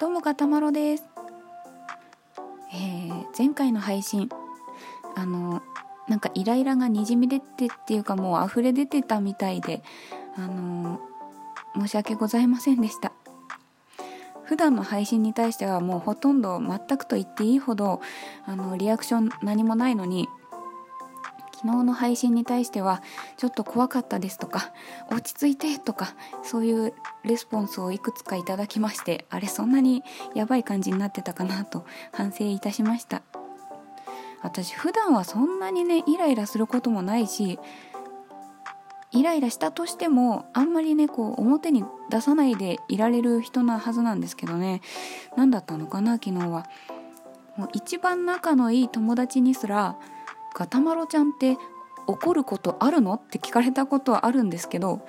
どうもかたまろです、えー、前回の配信あのなんかイライラがにじみ出てっていうかもう溢れ出てたみたいであの申し訳ございませんでした。普段の配信に対してはもうほとんど全くと言っていいほどあのリアクション何もないのに昨日の配信に対してはちょっと怖かったですとか落ち着いてとかそういうレスポンスをいくつかいただきましてあれそんなにやばい感じになってたかなと反省いたしました。私普段はそんなにねイライラすることもないしイライラしたとしてもあんまりねこう表に出さないでいられる人なはずなんですけどね。何だったのかな昨日は。もう一番仲のいい友達にすらガタマロちゃんって怒ることあるの？って聞かれたことはあるんですけど、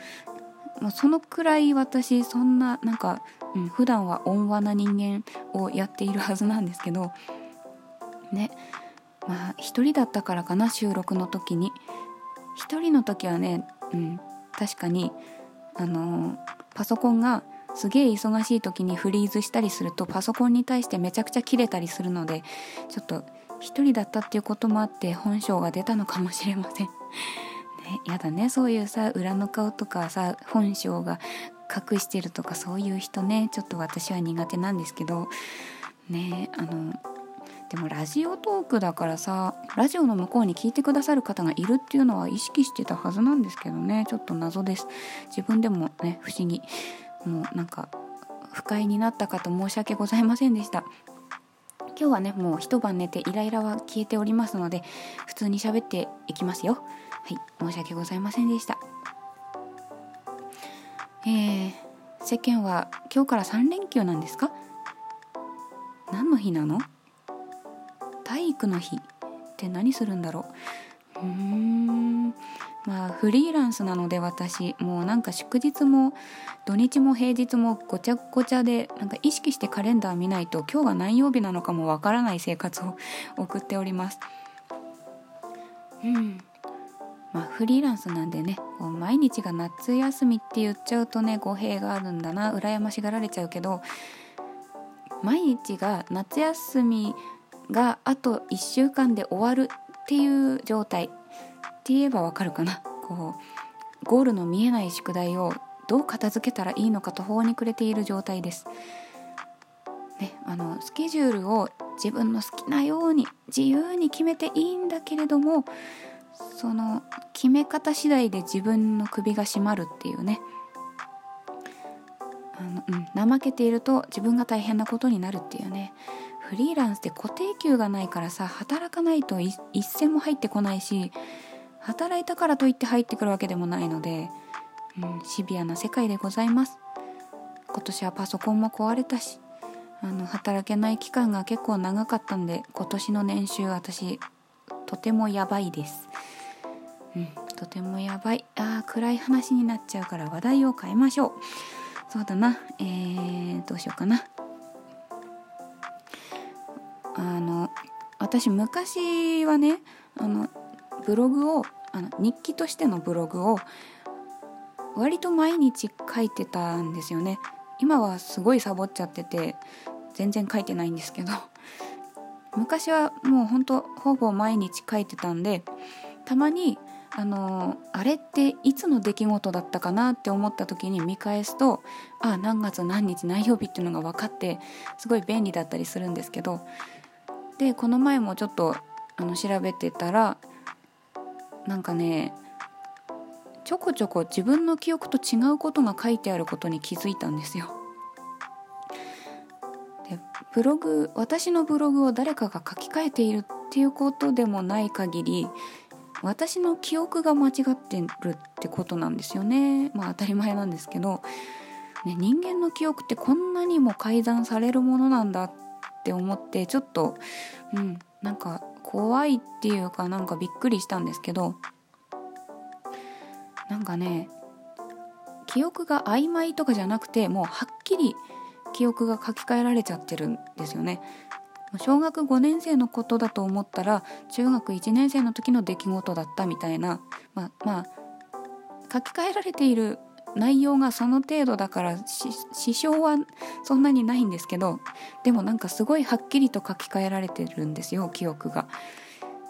まあ、そのくらい私そんななんか、うん、普段は温和な人間をやっているはずなんですけどねまあ一人だったからかな収録の時に。一人の時はね、うん、確かにあのー、パソコンがすげえ忙しい時にフリーズしたりするとパソコンに対してめちゃくちゃ切れたりするのでちょっと一人だったっていうこともあって本性が出たのかもしれません。ね、やだね。そういうさ裏の顔とかさ本性が隠してるとかそういう人ね。ちょっと私は苦手なんですけど。ねあのでもラジオトークだからさラジオの向こうに聞いてくださる方がいるっていうのは意識してたはずなんですけどね。ちょっと謎です。自分でもね不思議。もうなんか不快になったかと申し訳ございませんでした。今日はねもう一晩寝てイライラは消えておりますので普通に喋っていきますよ。はい申し訳ございませんでした。えー、世間は今日から3連休なんですか？何の日なの？体育の日って何するんだろう？うーん。まあフリーランスなので私もうなんか祝日も土日も平日もごちゃごちゃでなんか意識してカレンダー見ないと今日が何曜日なのかもわからない生活を送っております。うん。まあフリーランスなんでねこう毎日が夏休みって言っちゃうとね語弊があるんだな羨ましがられちゃうけど毎日が夏休みがあと1週間で終わるっていう状態。って言えばわかるかな。こうゴールの見えない宿題をどう片付けたらいいのか途方に暮れている状態です。ね、あのスケジュールを自分の好きなように自由に決めていいんだけれどもその決め方次第で自分の首が締まるっていうね。あの、うん、怠けていると自分が大変なことになるっていうね。フリーランスって固定給がないからさ働かないと一銭も入ってこないし働いたからといって入ってくるわけでもないので、うん、シビアな世界でございます。今年はパソコンも壊れたしあの働けない期間が結構長かったんで今年の年収私とてもやばいです。うんとてもやばい。あー暗い話になっちゃうから話題を変えましょう。そうだな。えー、どうしようかな。あの私昔はねあのブログをあの日記としてのブログを割と毎日書いてたんですよね。今はすごいサボっちゃってて全然書いてないんですけど。昔はもうほんとほぼ毎日書いてたんでたまにあのあれっていつの出来事だったかなって思った時に見返すとあ何月何日何曜日っていうのが分かってすごい便利だったりするんですけど。でこの前もちょっとあの調べてたらなんかねちょこちょこ自分の記憶と違うことが書いてあることに気づいたんですよ。でブログ私のブログを誰かが書き換えているっていうことでもない限り私の記憶が間違ってるってことなんですよね。まあ当たり前なんですけど、ね、人間の記憶ってこんなにも改ざんされるものなんだって思ってちょっとうんなんか怖いっていうかなんかびっくりしたんですけどなんかね記憶が曖昧とかじゃなくてもうはっきり記憶が書き換えられちゃってるんですよね。小学5年生のことだと思ったら中学1年生の時の出来事だったみたいなまあまあ書き換えられている内容がその程度だから支障はそんなにないんですけどでもなんかすごいはっきりと書き換えられてるんですよ記憶が。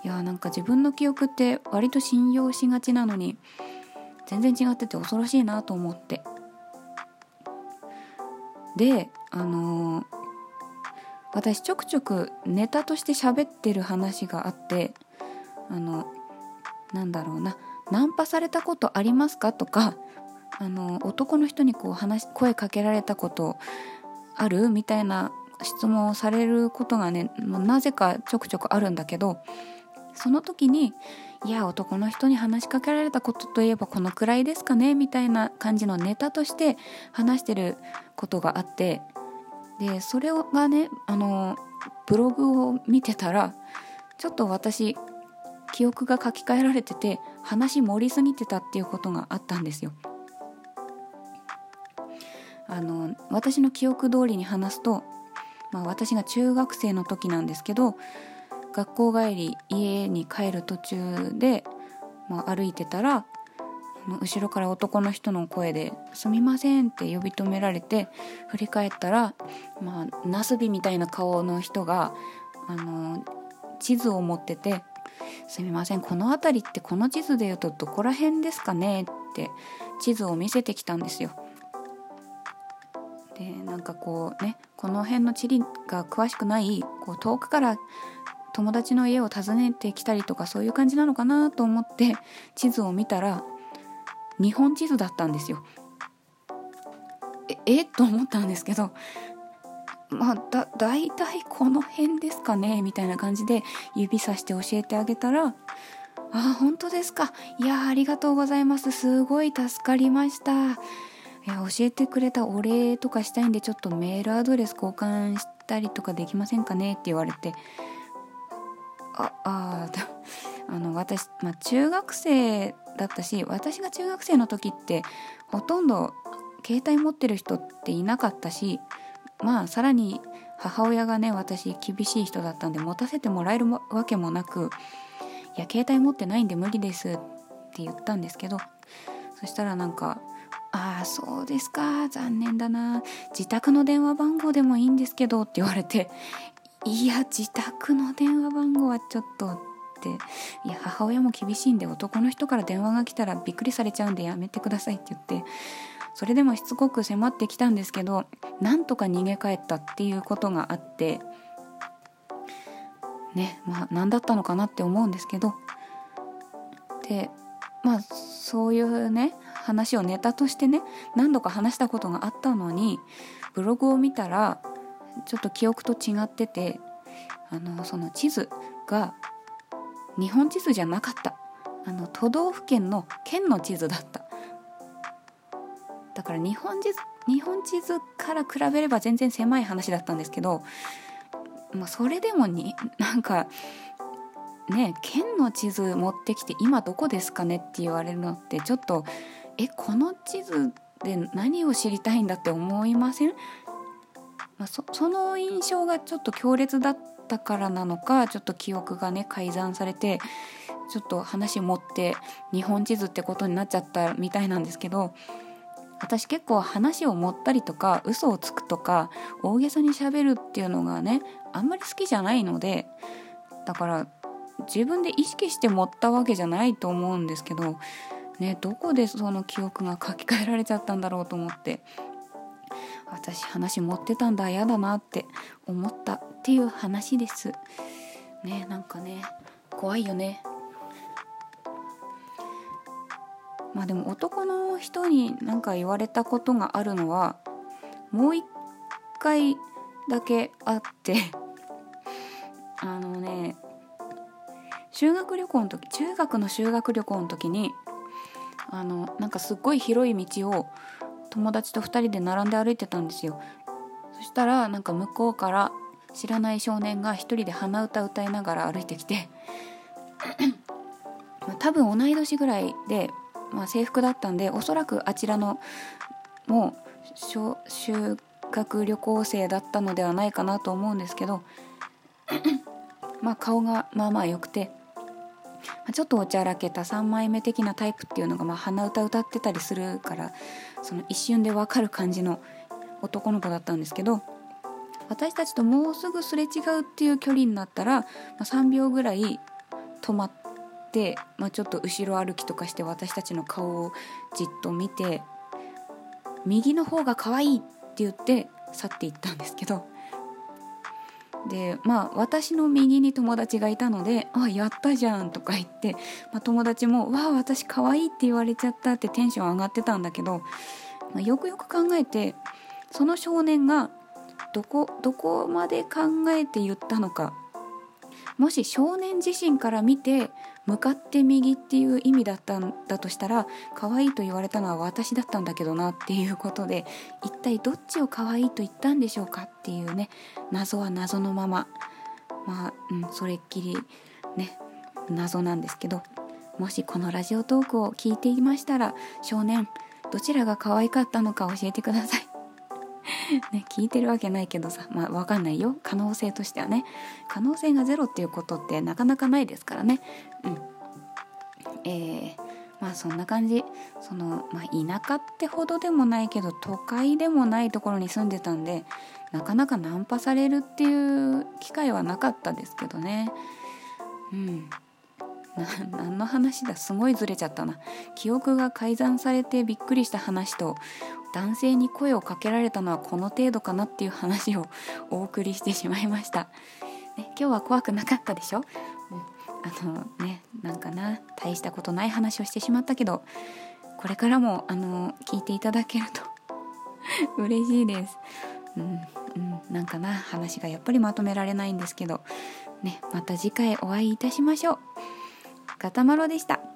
いやなんか自分の記憶って割と信用しがちなのに全然違ってて恐ろしいなと思ってであのー、私ちょくちょくネタとして喋ってる話があってあのなんだろうなナンパされたことありますか？とかあの男の人にこう話声かけられたことある？みたいな質問をされることがねなぜかちょくちょくあるんだけどその時に「いや男の人に話しかけられたことといえばこのくらいですかね」みたいな感じのネタとして話してることがあってでそれがねあのブログを見てたらちょっと私記憶が書き換えられてて話盛りすぎてたっていうことがあったんですよ。あの私の記憶通りに話すと、まあ、私が中学生の時なんですけど学校帰り家に帰る途中で、まあ、歩いてたら後ろから男の人の声で「すみません」って呼び止められて振り返ったら、まあ、ナスビみたいな顔の人があの地図を持ってて「すみませんこの辺りってこの地図で言うとどこら辺ですかね?」って地図を見せてきたんですよ。でなんかこうねこの辺の地理が詳しくないこう遠くから友達の家を訪ねてきたりとかそういう感じなのかなと思って地図を見たら日本地図だったんですよ。ええと思ったんですけどまあだ大体この辺ですかねみたいな感じで指さして教えてあげたら「あ本当ですか。いやありがとうございます。すごい助かりました」いや教えてくれたお礼とかしたいんでちょっとメールアドレス交換したりとかできませんかねって言われて。ああ あの私、まあ、中学生だったし私が中学生の時ってほとんど携帯持ってる人っていなかったしまあさらに母親がね私厳しい人だったんで持たせてもらえるわけもなく「いや携帯持ってないんで無理です」って言ったんですけどそしたらなんかああそうですか。残念だな。自宅の電話番号でもいいんですけどって言われていや自宅の電話番号はちょっとって。いや母親も厳しいんで男の人から電話が来たらびっくりされちゃうんでやめてくださいって言って。それでもしつこく迫ってきたんですけどなんとか逃げ帰ったっていうことがあって。ねまあ何だったのかなって思うんですけど。でまあそういうね話をネタとしてね何度か話したことがあったのにブログを見たらちょっと記憶と違っててあのその地図が日本地図じゃなかった。あの都道府県の県の地図だった。だから日本地図日本地図から比べれば全然狭い話だったんですけど、まあ、それでもになんかね県の地図持ってきて今どこですかねって言われるのってちょっとえこの地図で何を知りたいんだって思いません、まあ、そその印象がちょっと強烈だったからなのかちょっと記憶がね改ざんされてちょっと話持って日本地図ってことになっちゃったみたいなんですけど私結構話を持ったりとか嘘をつくとか大げさにしゃべるっていうのがねあんまり好きじゃないのでだから自分で意識して持ったわけじゃないと思うんですけどねどこでその記憶が書き換えられちゃったんだろうと思って私話持ってたんだ嫌だなって思ったっていう話です。ねなんかね怖いよね。まあでも男の人に何か言われたことがあるのはもう一回だけあってあのね修学旅行の時中学の修学旅行の時にあのなんかすっごい広い道を友達と2人で並んで歩いてたんですよ。そしたらなんか向こうから知らない少年が1人で鼻歌歌いながら歩いてきて 多分同い年ぐらいで、まあ、制服だったんでおそらくあちらのもう修学旅行生だったのではないかなと思うんですけど まあ顔がまあまあ良くてちょっとおちゃらけた3枚目的なタイプっていうのが、まあ、鼻歌歌ってたりするからその一瞬で分かる感じの男の子だったんですけど私たちともうすぐすれ違うっていう距離になったら、まあ、3秒ぐらい止まって、まあ、ちょっと後ろ歩きとかして私たちの顔をじっと見て右の方が可愛いって言って去っていったんですけどでまあ私の右に友達がいたので「あやったじゃん」とか言って、まあ、友達も「わあ私可愛いって言われちゃった」ってテンション上がってたんだけど、まあ、よくよく考えてその少年がどこどこまで考えて言ったのかもし少年自身から見て向かって右っていう意味だったんだとしたら可愛いと言われたのは私だったんだけどなっていうことで一体どっちを可愛いと言ったんでしょうかっていうね謎は謎のまま。まあ、うん、それっきりね謎なんですけどもしこのラジオトークを聞いていましたら少年どちらが可愛かったのか教えてください。ね、聞いてるわけないけどさ、まあ、分かんないよ。可能性としてはね。可能性がゼロっていうことってなかなかないですからね。うん。えー、まあそんな感じ。その、まあ、田舎ってほどでもないけど都会でもないところに住んでたんでなかなかナンパされるっていう機会はなかったですけどね。うん。何の話だ？すごいずれちゃったな。記憶が改ざんされてびっくりした話と男性に声をかけられたのはこの程度かなっていう話をお送りしてしまいました、ね、今日は怖くなかったでしょ、うん、あのねなんかな大したことない話をしてしまったけどこれからもあの聞いていただけると 嬉しいです。うん、うん、なんかな話がやっぱりまとめられないんですけどねまた次回お会いいたしましょう。ガタマロでした。